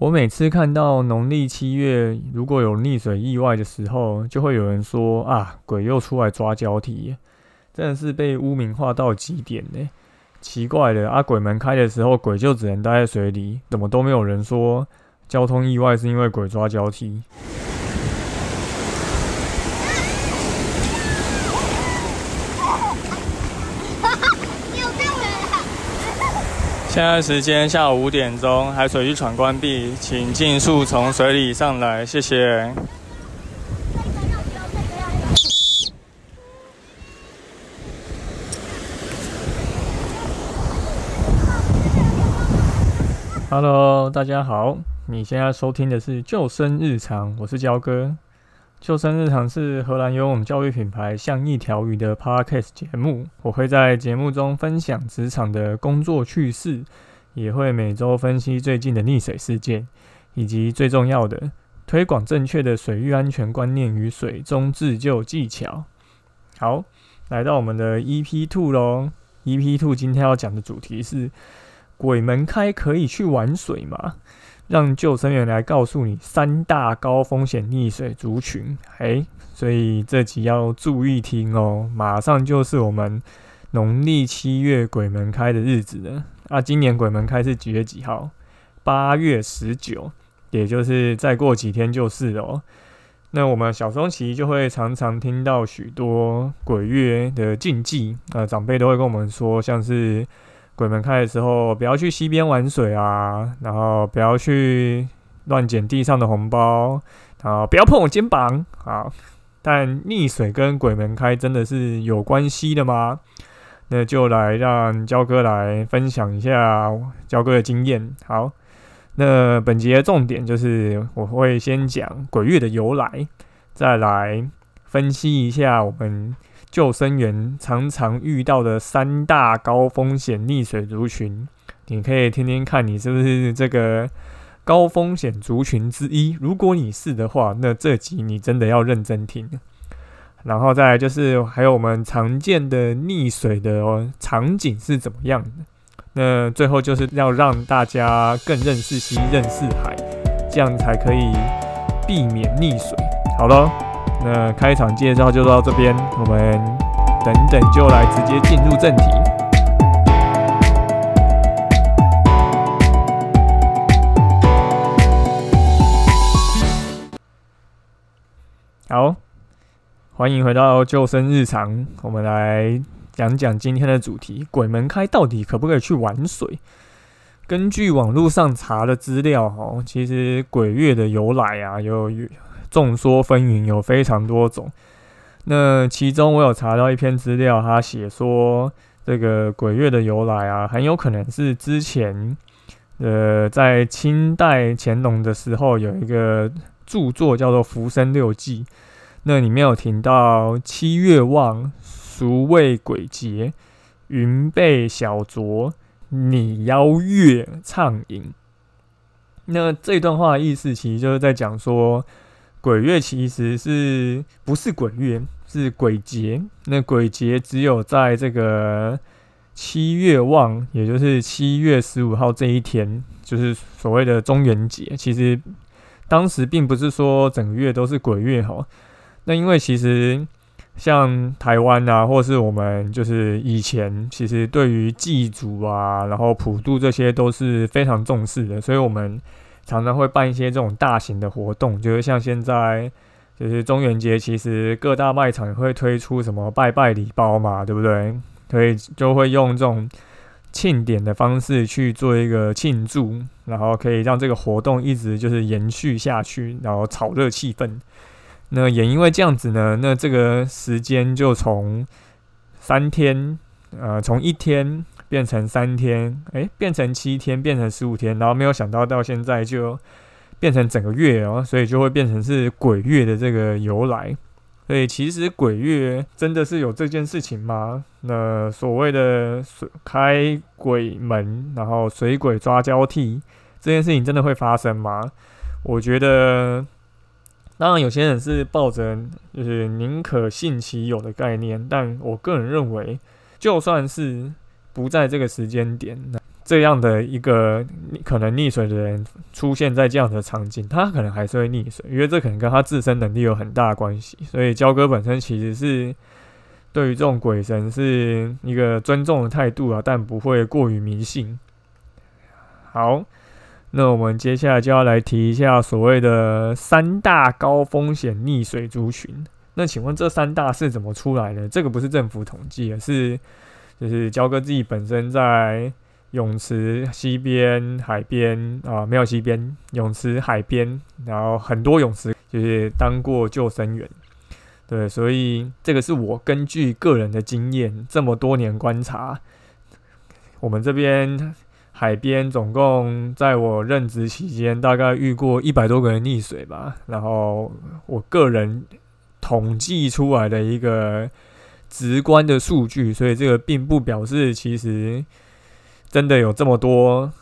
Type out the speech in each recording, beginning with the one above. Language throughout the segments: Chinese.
我每次看到农历七月如果有溺水意外的时候，就会有人说啊，鬼又出来抓交替，真的是被污名化到极点呢。奇怪的，啊，鬼门开的时候，鬼就只能待在水里，怎么都没有人说交通意外是因为鬼抓交替？现在时间下午五点钟，海水浴场关闭，请尽速从水里上来，谢谢。Hello，大家好，你现在收听的是《救生日常》，我是焦哥。救生日常是荷兰游泳教育品牌像一条鱼的 podcast 节目，我会在节目中分享职场的工作趣事，也会每周分析最近的溺水事件，以及最重要的推广正确的水域安全观念与水中自救技巧。好，来到我们的 EP Two 咯 e p Two 今天要讲的主题是鬼门开可以去玩水吗？让救生员来告诉你三大高风险溺水族群，哎，所以这集要注意听哦。马上就是我们农历七月鬼门开的日子了。啊，今年鬼门开是几月几号？八月十九，也就是再过几天就是哦。那我们小时候其实就会常常听到许多鬼月的禁忌，呃，长辈都会跟我们说，像是。鬼门开的时候，不要去溪边玩水啊，然后不要去乱捡地上的红包，然后不要碰我肩膀好。但溺水跟鬼门开真的是有关系的吗？那就来让焦哥来分享一下焦哥的经验。好，那本节的重点就是我会先讲鬼月的由来，再来分析一下我们。救生员常常遇到的三大高风险溺水族群，你可以听听看，你是不是这个高风险族群之一？如果你是的话，那这集你真的要认真听。然后再来就是还有我们常见的溺水的场景是怎么样的？那最后就是要让大家更认识溪、认识海，这样才可以避免溺水。好了。那开场介绍就到这边，我们等等就来直接进入正题。好，欢迎回到救生日常，我们来讲讲今天的主题：鬼门开到底可不可以去玩水？根据网络上查的资料，哦，其实鬼月的由来啊，有。众说纷纭，有非常多种。那其中我有查到一篇资料，他写说这个鬼月的由来啊，很有可能是之前呃在清代乾隆的时候有一个著作叫做《浮生六记》，那里面有提到七月望，俗谓鬼节，云被小酌，拟邀月畅饮。那这段话的意思其实就是在讲说。鬼月其实是不是鬼月？是鬼节。那鬼节只有在这个七月望，也就是七月十五号这一天，就是所谓的中元节。其实当时并不是说整个月都是鬼月哈。那因为其实像台湾啊，或是我们就是以前，其实对于祭祖啊，然后普渡这些都是非常重视的，所以我们。常常会办一些这种大型的活动，就是像现在，就是中元节，其实各大卖场也会推出什么拜拜礼包嘛，对不对？所以就会用这种庆典的方式去做一个庆祝，然后可以让这个活动一直就是延续下去，然后炒热气氛。那也因为这样子呢，那这个时间就从三天，呃，从一天。变成三天，诶，变成七天，变成十五天，然后没有想到到现在就变成整个月哦，所以就会变成是鬼月的这个由来。所以其实鬼月真的是有这件事情吗？那所谓的水开鬼门，然后水鬼抓交替这件事情真的会发生吗？我觉得，当然有些人是抱着就是宁可信其有的概念，但我个人认为，就算是不在这个时间点，这样的一个可能溺水的人出现在这样的场景，他可能还是会溺水，因为这可能跟他自身能力有很大的关系。所以焦哥本身其实是对于这种鬼神是一个尊重的态度啊，但不会过于迷信。好，那我们接下来就要来提一下所谓的三大高风险溺水族群。那请问这三大是怎么出来的？这个不是政府统计，而是就是焦哥自己本身在。泳池、西边、海边啊，没有西边，泳池、海边，然后很多泳池就是当过救生员，对，所以这个是我根据个人的经验，这么多年观察，我们这边海边总共在我任职期间，大概遇过一百多个人溺水吧，然后我个人统计出来的一个直观的数据，所以这个并不表示其实。真的有这么多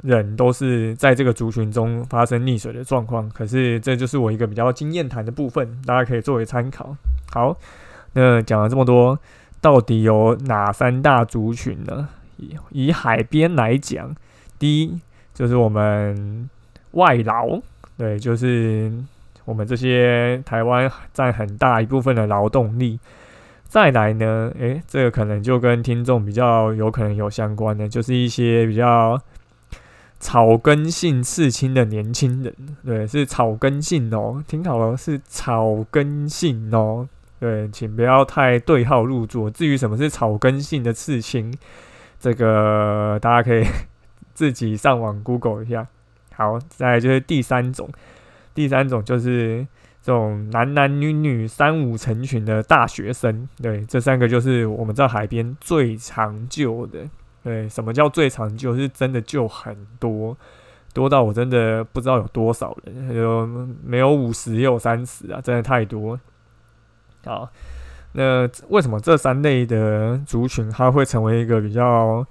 人都是在这个族群中发生溺水的状况，可是这就是我一个比较经验谈的部分，大家可以作为参考。好，那讲了这么多，到底有哪三大族群呢？以以海边来讲，第一就是我们外劳，对，就是我们这些台湾占很大一部分的劳动力。再来呢？诶，这个可能就跟听众比较有可能有相关的，就是一些比较草根性刺青的年轻人。对，是草根性哦，听好了，是草根性哦。对，请不要太对号入座。至于什么是草根性的刺青，这个大家可以 自己上网 Google 一下。好，再就是第三种，第三种就是。这种男男女女三五成群的大学生，对，这三个就是我们在海边最长救的。对，什么叫最长救？是真的救很多，多到我真的不知道有多少人，有没有五十也有三十啊，真的太多。好，那为什么这三类的族群它会成为一个比较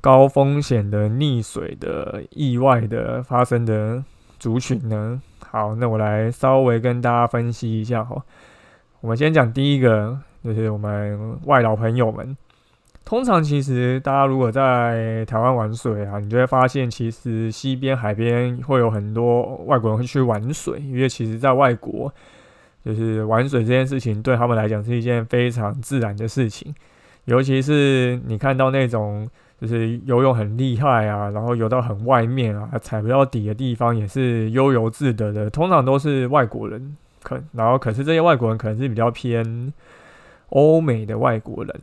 高风险的溺水的意外的发生的族群呢？好，那我来稍微跟大家分析一下哈。我们先讲第一个，就是我们外老朋友们。通常其实大家如果在台湾玩水啊，你就会发现，其实西边海边会有很多外国人会去玩水，因为其实在外国，就是玩水这件事情对他们来讲是一件非常自然的事情，尤其是你看到那种。就是游泳很厉害啊，然后游到很外面啊，踩不到底的地方也是悠游自得的。通常都是外国人，可然后可是这些外国人可能是比较偏欧美的外国人。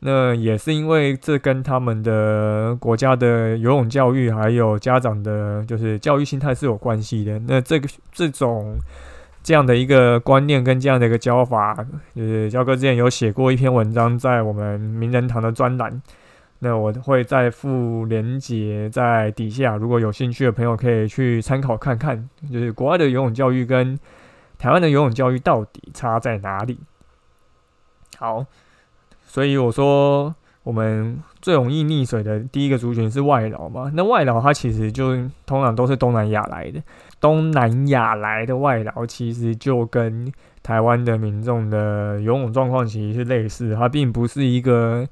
那也是因为这跟他们的国家的游泳教育还有家长的，就是教育心态是有关系的。那这个这种这样的一个观念跟这样的一个教法，就是教哥之前有写过一篇文章在我们名人堂的专栏。那我会再附连接在底下，如果有兴趣的朋友可以去参考看看，就是国外的游泳教育跟台湾的游泳教育到底差在哪里。好，所以我说我们最容易溺水的第一个族群是外劳嘛，那外劳他其实就通常都是东南亚来的，东南亚来的外劳其实就跟台湾的民众的游泳状况其实是类似，它并不是一个。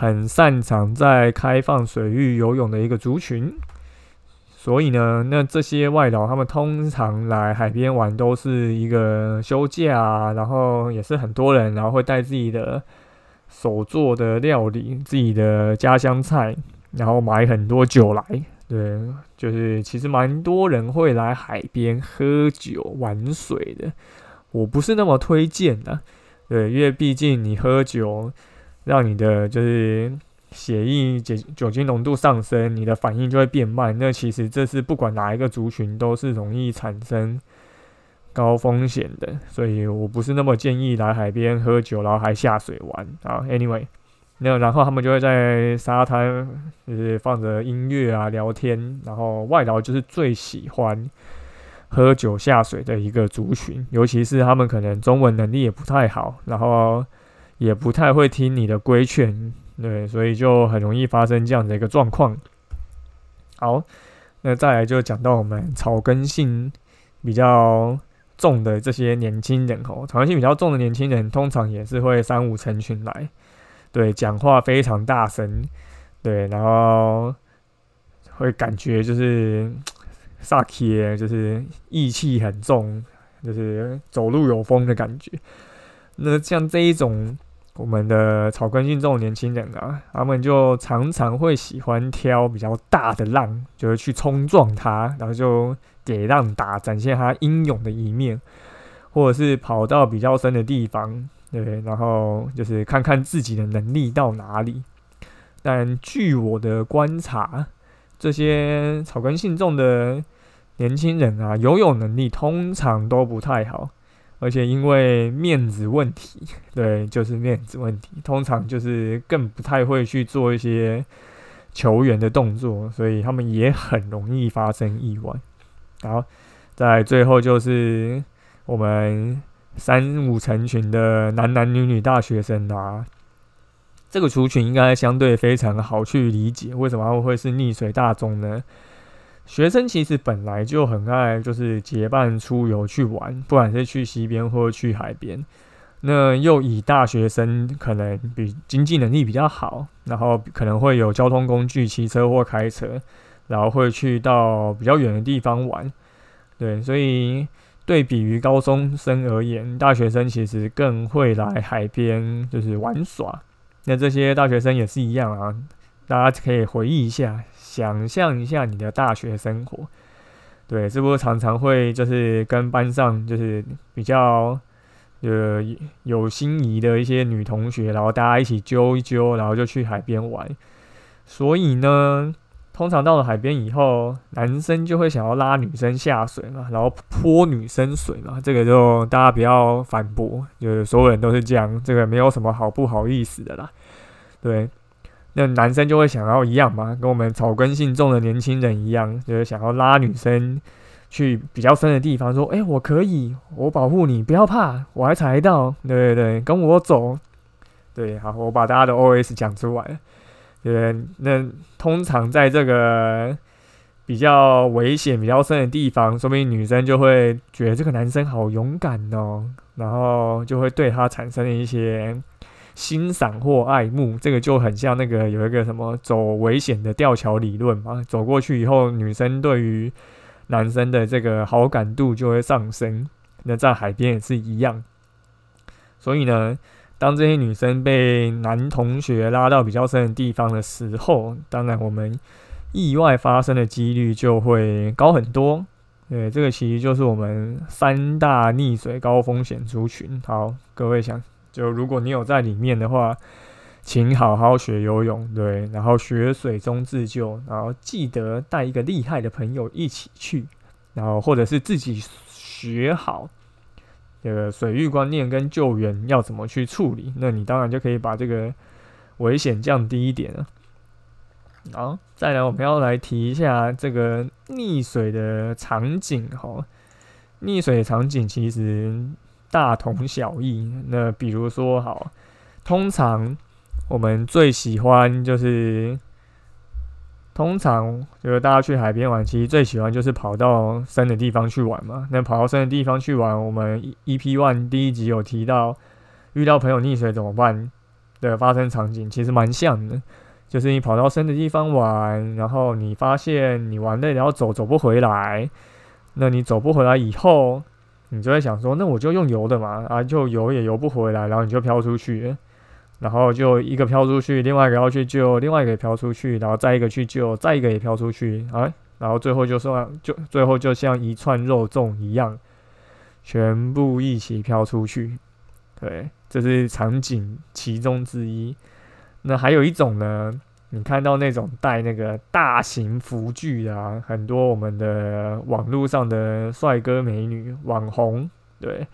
很擅长在开放水域游泳的一个族群，所以呢，那这些外劳他们通常来海边玩都是一个休假，然后也是很多人，然后会带自己的手做的料理、自己的家乡菜，然后买很多酒来。对，就是其实蛮多人会来海边喝酒玩水的，我不是那么推荐的。对，因为毕竟你喝酒。让你的就是血液酒酒精浓度上升，你的反应就会变慢。那其实这是不管哪一个族群都是容易产生高风险的，所以我不是那么建议来海边喝酒，然后还下水玩啊。Anyway，那然后他们就会在沙滩就是放着音乐啊聊天，然后外劳就是最喜欢喝酒下水的一个族群，尤其是他们可能中文能力也不太好，然后。也不太会听你的规劝，对，所以就很容易发生这样的一个状况。好，那再来就讲到我们草根性比较重的这些年轻人哦，草根性比较重的年轻人，通常也是会三五成群来，对，讲话非常大声，对，然后会感觉就是煞气，就是义气很重，就是走路有风的感觉。那像这一种我们的草根性这种年轻人啊，他们就常常会喜欢挑比较大的浪，就是去冲撞它，然后就给浪打，展现他英勇的一面，或者是跑到比较深的地方，对，然后就是看看自己的能力到哪里。但据我的观察，这些草根性众的年轻人啊，游泳能力通常都不太好，而且因为面子问题，对，就是面子问题，通常就是更不太会去做一些球员的动作，所以他们也很容易发生意外。好，在最后就是我们三五成群的男男女女大学生啊。这个族群应该相对非常好去理解，为什么会是溺水大众呢？学生其实本来就很爱，就是结伴出游去玩，不管是去溪边或去海边。那又以大学生可能比经济能力比较好，然后可能会有交通工具，骑车或开车，然后会去到比较远的地方玩。对，所以对比于高中生而言，大学生其实更会来海边就是玩耍。那这些大学生也是一样啊，大家可以回忆一下，想象一下你的大学生活，对，是不是常常会就是跟班上就是比较呃有心仪的一些女同学，然后大家一起揪一揪，然后就去海边玩。所以呢，通常到了海边以后，男生就会想要拉女生下水嘛，然后泼女生水嘛，这个就大家不要反驳，就是所有人都是这样，这个没有什么好不好意思的啦。对，那男生就会想要一样嘛，跟我们草根性重的年轻人一样，就是想要拉女生去比较深的地方，说：“哎，我可以，我保护你，不要怕，我还踩到。”对对对，跟我走。对，好，我把大家的 OS 讲出来。对，那通常在这个比较危险、比较深的地方，说明女生就会觉得这个男生好勇敢哦，然后就会对他产生一些。欣赏或爱慕，这个就很像那个有一个什么走危险的吊桥理论嘛。走过去以后，女生对于男生的这个好感度就会上升。那在海边也是一样。所以呢，当这些女生被男同学拉到比较深的地方的时候，当然我们意外发生的几率就会高很多。对，这个其实就是我们三大溺水高风险族群。好，各位想。就如果你有在里面的话，请好好学游泳，对，然后学水中自救，然后记得带一个厉害的朋友一起去，然后或者是自己学好这个水域观念跟救援要怎么去处理，那你当然就可以把这个危险降低一点了。好，再来我们要来提一下这个溺水的场景哈，溺水场景其实。大同小异。那比如说，好，通常我们最喜欢就是，通常就是大家去海边玩，其实最喜欢就是跑到深的地方去玩嘛。那跑到深的地方去玩，我们 EP One 第一集有提到，遇到朋友溺水怎么办的发生场景，其实蛮像的。就是你跑到深的地方玩，然后你发现你玩累，了，要走走不回来，那你走不回来以后。你就会想说，那我就用游的嘛，啊，就游也游不回来，然后你就飘出去，然后就一个飘出去，另外一个要去救，另外一个也飘出去，然后再一个去救，再一个也飘出去，啊，然后最后就算就最后就像一串肉粽一样，全部一起飘出去。对，这是场景其中之一。那还有一种呢？你看到那种带那个大型浮具啊，很多我们的网络上的帅哥美女网红，对，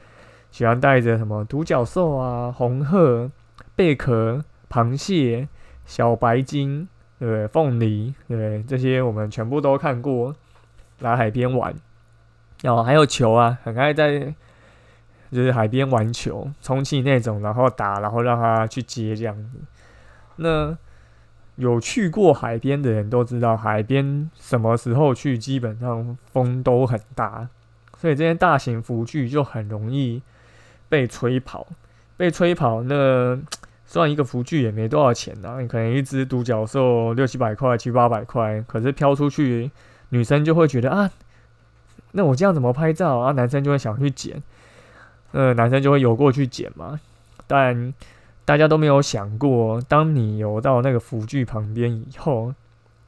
喜欢带着什么独角兽啊、红鹤、贝壳、螃蟹、小白鲸，对，凤梨，对，这些我们全部都看过，来海边玩，然后还有球啊，很爱在就是海边玩球，充气那种，然后打，然后让他去接这样子，那。有去过海边的人都知道，海边什么时候去，基本上风都很大，所以这些大型浮具就很容易被吹跑。被吹跑，那算一个浮具也没多少钱呐，你可能一只独角兽六七百块、七八百块，可是飘出去，女生就会觉得啊，那我这样怎么拍照啊？男生就会想去捡，呃，男生就会游过去捡嘛。但大家都没有想过，当你游到那个浮具旁边以后，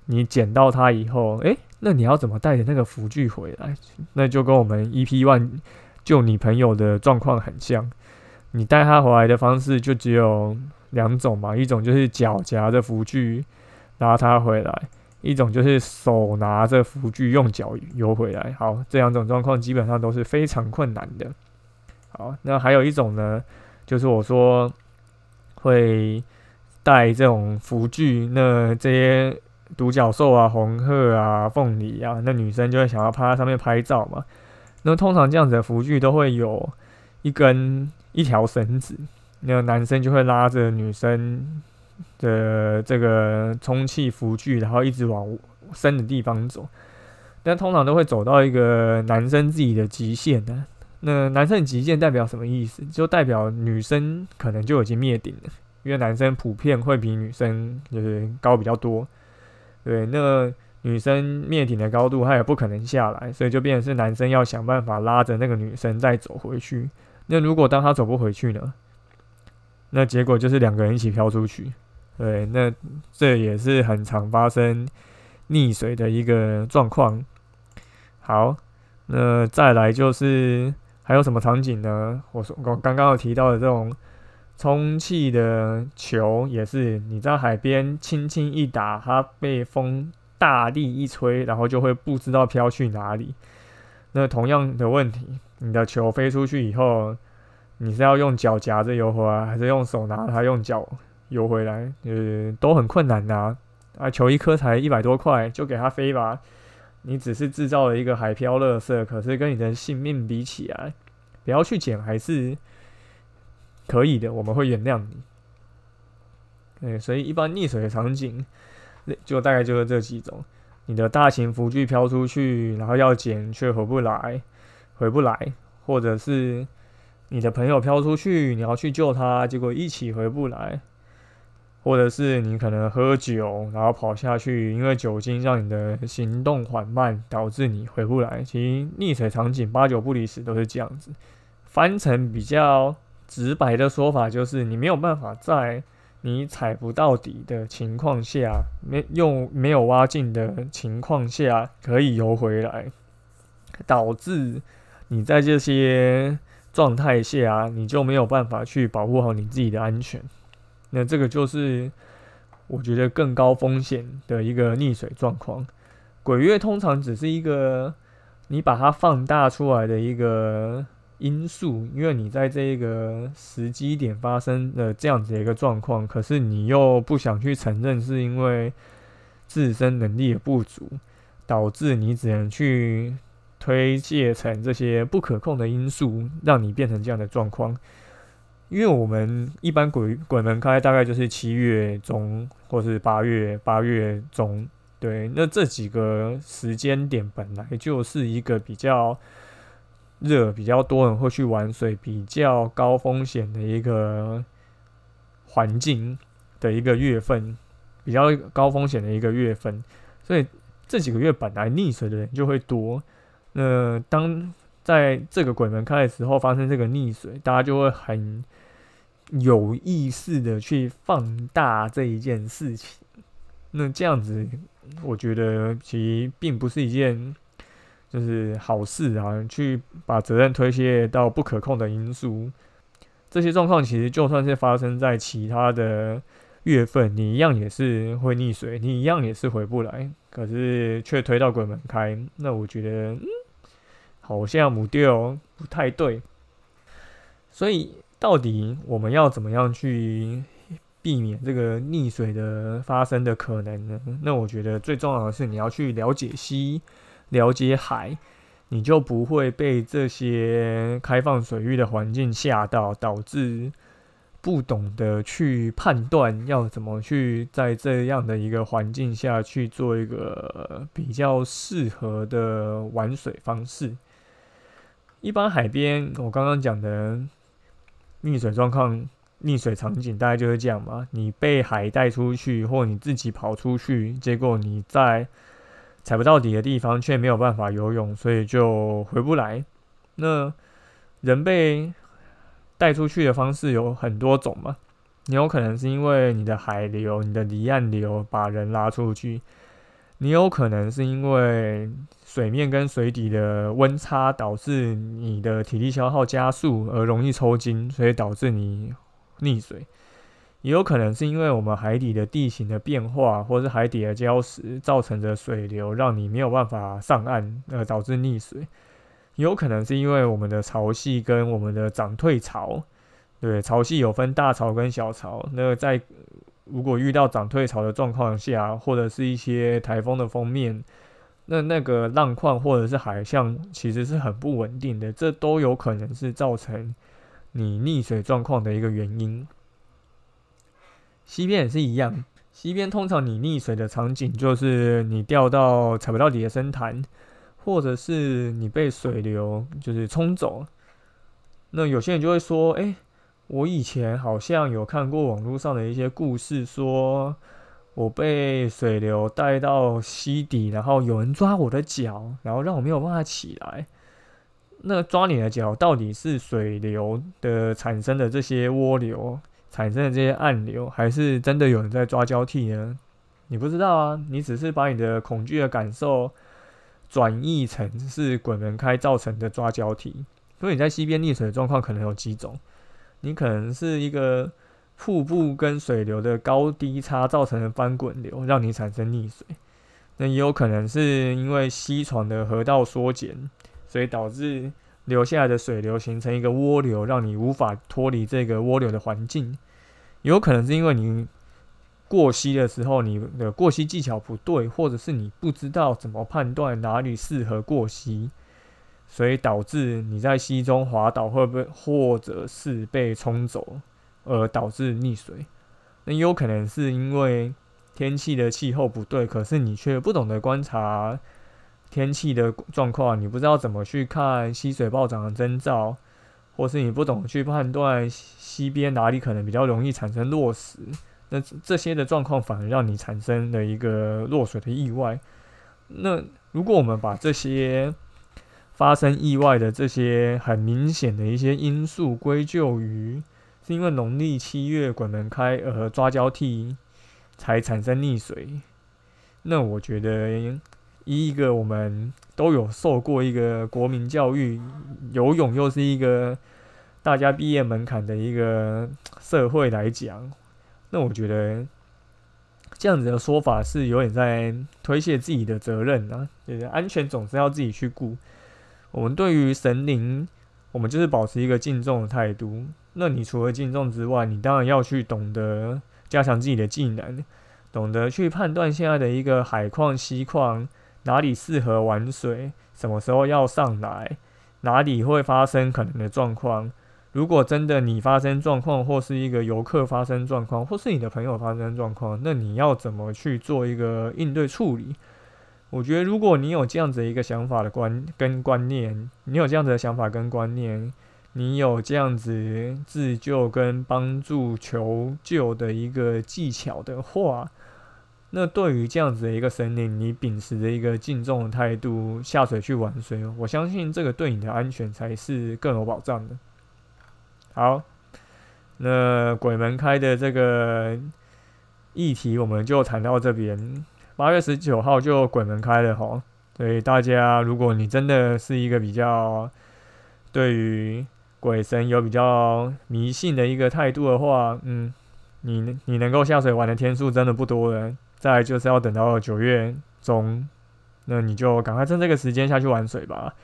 你捡到它以后，诶，那你要怎么带着那个浮具回来？那就跟我们 EP One 救你朋友的状况很像。你带他回来的方式就只有两种嘛，一种就是脚夹着浮具拉他回来，一种就是手拿着浮具用脚游回来。好，这两种状况基本上都是非常困难的。好，那还有一种呢，就是我说会带这种浮具，那这些独角兽啊、红鹤啊、凤梨啊，那女生就会想要趴在上面拍照嘛。那通常这样子的浮具都会有一根。一条绳子，那男生就会拉着女生的这个充气浮具，然后一直往深的地方走。但通常都会走到一个男生自己的极限的。那男生极限代表什么意思？就代表女生可能就已经灭顶了，因为男生普遍会比女生就是高比较多。对，那女生灭顶的高度，她也不可能下来，所以就变成是男生要想办法拉着那个女生再走回去。那如果当他走不回去呢？那结果就是两个人一起飘出去。对，那这也是很常发生溺水的一个状况。好，那再来就是还有什么场景呢？我说我刚刚有提到的这种充气的球，也是你在海边轻轻一打，它被风大力一吹，然后就会不知道飘去哪里。那同样的问题。你的球飞出去以后，你是要用脚夹着游回来，还是用手拿它用脚游回来？呃，都很困难的啊！球一颗才一百多块，就给它飞吧。你只是制造了一个海漂乐色，可是跟你的性命比起来，不要去捡还是可以的，我们会原谅你。对，所以一般溺水的场景，就大概就是这几种：你的大型浮具飘出去，然后要捡却回不来。回不来，或者是你的朋友飘出去，你要去救他，结果一起回不来，或者是你可能喝酒，然后跑下去，因为酒精让你的行动缓慢，导致你回不来。其实溺水场景八九不离十都是这样子。翻成比较直白的说法，就是你没有办法在你踩不到底的情况下，没用没有挖进的情况下，可以游回来，导致。你在这些状态下，你就没有办法去保护好你自己的安全。那这个就是我觉得更高风险的一个溺水状况。鬼月通常只是一个你把它放大出来的一个因素，因为你在这个时机点发生的这样子的一个状况，可是你又不想去承认，是因为自身能力的不足，导致你只能去。推卸成这些不可控的因素，让你变成这样的状况。因为我们一般鬼鬼门开大概就是七月中或是八月八月中，对，那这几个时间点本来就是一个比较热、比较多人会去玩水、比较高风险的一个环境的一个月份，比较高风险的一个月份，所以这几个月本来溺水的人就会多。那当在这个鬼门开的时候发生这个溺水，大家就会很有意识的去放大这一件事情。那这样子，我觉得其实并不是一件就是好事啊。去把责任推卸到不可控的因素，这些状况其实就算是发生在其他的月份，你一样也是会溺水，你一样也是回不来。可是却推到鬼门开，那我觉得。好像母调不太对，所以到底我们要怎么样去避免这个溺水的发生的可能呢？那我觉得最重要的是你要去了解溪、了解海，你就不会被这些开放水域的环境吓到，导致不懂得去判断要怎么去在这样的一个环境下去做一个比较适合的玩水方式。一般海边，我刚刚讲的溺水状况溺水场景大概就是这样嘛，你被海带出去，或你自己跑出去，结果你在踩不到底的地方却没有办法游泳，所以就回不来。那人被带出去的方式有很多种嘛，你有可能是因为你的海流、你的离岸流把人拉出去，你有可能是因为水面跟水底的温差导致你的体力消耗加速而容易抽筋，所以导致你溺水。也有可能是因为我们海底的地形的变化，或是海底的礁石造成的水流，让你没有办法上岸，而导致溺水。也有可能是因为我们的潮汐跟我们的涨退潮，对，潮汐有分大潮跟小潮。那在如果遇到涨退潮的状况下，或者是一些台风的封面，那那个浪况或者是海象其实是很不稳定的，这都有可能是造成你溺水状况的一个原因。西边也是一样，西边通常你溺水的场景就是你掉到踩不到底的深潭，或者是你被水流就是冲走。那有些人就会说：“哎，我以前好像有看过网络上的一些故事，说我被水流带到溪底，然后有人抓我的脚，然后让我没有办法起来。那抓你的脚到底是水流的产生的这些涡流？”产生的这些暗流，还是真的有人在抓交替呢？你不知道啊，你只是把你的恐惧的感受转译成是滚轮开造成的抓交替。所以你在溪边溺水的状况可能有几种，你可能是一个瀑布跟水流的高低差造成的翻滚流，让你产生溺水。那也有可能是因为溪床的河道缩减，所以导致流下来的水流形成一个涡流，让你无法脱离这个涡流的环境。也有可能是因为你过溪的时候，你的过溪技巧不对，或者是你不知道怎么判断哪里适合过溪，所以导致你在溪中滑倒，会不会或者是被冲走，而导致溺水？那有可能是因为天气的气候不对，可是你却不懂得观察天气的状况，你不知道怎么去看溪水暴涨的征兆。或是你不懂去判断溪边哪里可能比较容易产生落石，那这些的状况反而让你产生了一个落水的意外。那如果我们把这些发生意外的这些很明显的一些因素归咎于是因为农历七月鬼门开而抓交替才产生溺水，那我觉得一个我们。都有受过一个国民教育，游泳又是一个大家毕业门槛的一个社会来讲，那我觉得这样子的说法是有点在推卸自己的责任啊，就是安全总是要自己去顾。我们对于神灵，我们就是保持一个敬重的态度。那你除了敬重之外，你当然要去懂得加强自己的技能，懂得去判断现在的一个海况、溪况。哪里适合玩水？什么时候要上来？哪里会发生可能的状况？如果真的你发生状况，或是一个游客发生状况，或是你的朋友发生状况，那你要怎么去做一个应对处理？我觉得，如果你有这样子一个想法的观跟观念，你有这样子的想法跟观念，你有这样子自救跟帮助求救的一个技巧的话，那对于这样子的一个神灵，你秉持着一个敬重的态度下水去玩水，我相信这个对你的安全才是更有保障的。好，那鬼门开的这个议题我们就谈到这边。八月十九号就鬼门开了吼，所以大家如果你真的是一个比较对于鬼神有比较迷信的一个态度的话，嗯，你你能够下水玩的天数真的不多了。再就是要等到九月中，那你就赶快趁这个时间下去玩水吧。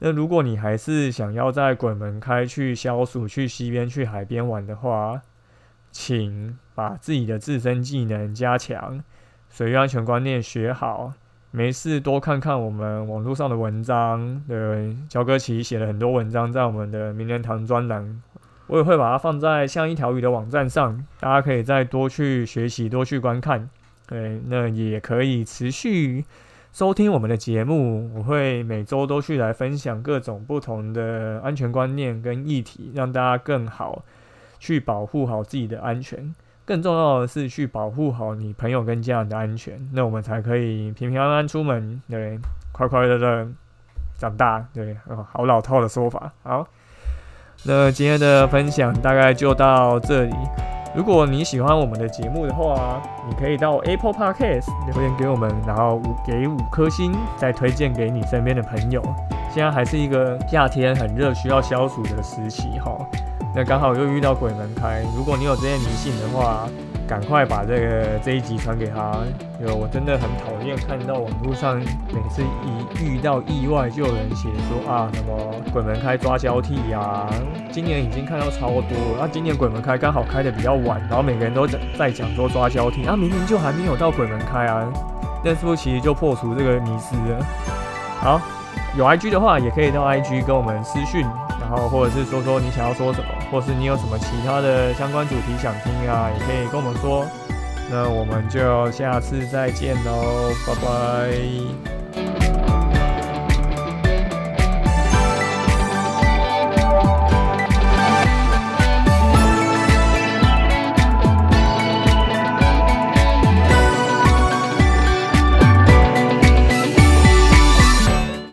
那如果你还是想要在鬼门开去消暑、去溪边、去海边玩的话，请把自己的自身技能加强，水域安全观念学好。没事多看看我们网络上的文章，对，焦哥奇写了很多文章在我们的名人堂专栏。我也会把它放在像一条鱼的网站上，大家可以再多去学习、多去观看。对，那也可以持续收听我们的节目。我会每周都去来分享各种不同的安全观念跟议题，让大家更好去保护好自己的安全，更重要的是去保护好你朋友跟家人的安全，那我们才可以平平安安出门，对，快快乐乐长大，对，好老套的说法。好，那今天的分享大概就到这里。如果你喜欢我们的节目的话，你可以到 Apple Podcast 留言给我们，然后五给五颗星，再推荐给你身边的朋友。现在还是一个夏天很热，需要消暑的时期哈。那刚好又遇到鬼门开，如果你有这些迷信的话。赶快把这个这一集传给他，因为我真的很讨厌看到网络上每次一遇到意外就有人写说啊什么鬼门开抓交替呀，今年已经看到超多，那今年鬼门开刚好开的比较晚，然后每个人都在在讲说抓交替，啊明明就还没有到鬼门开啊，那是不是其实就破除这个迷思了？好，有 IG 的话也可以到 IG 跟我们私讯。然后，或者是说说你想要说什么，或是你有什么其他的相关主题想听啊，也可以跟我们说。那我们就下次再见喽，拜拜。